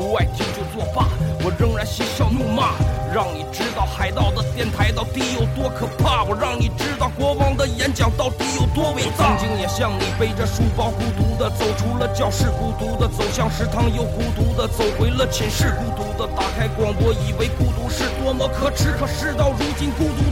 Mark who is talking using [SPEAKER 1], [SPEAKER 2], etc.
[SPEAKER 1] 不爱听就作罢。我仍然嬉笑怒骂，让你知道海盗的电台到底有多可怕。我让你知道国王的演讲到底有多伟大。曾经也像你背着书包孤独的走出了教室，孤独的走向食堂，又孤独的走回了寝室，孤独的打开广播，以为孤独是多么可耻。可事到如今，孤独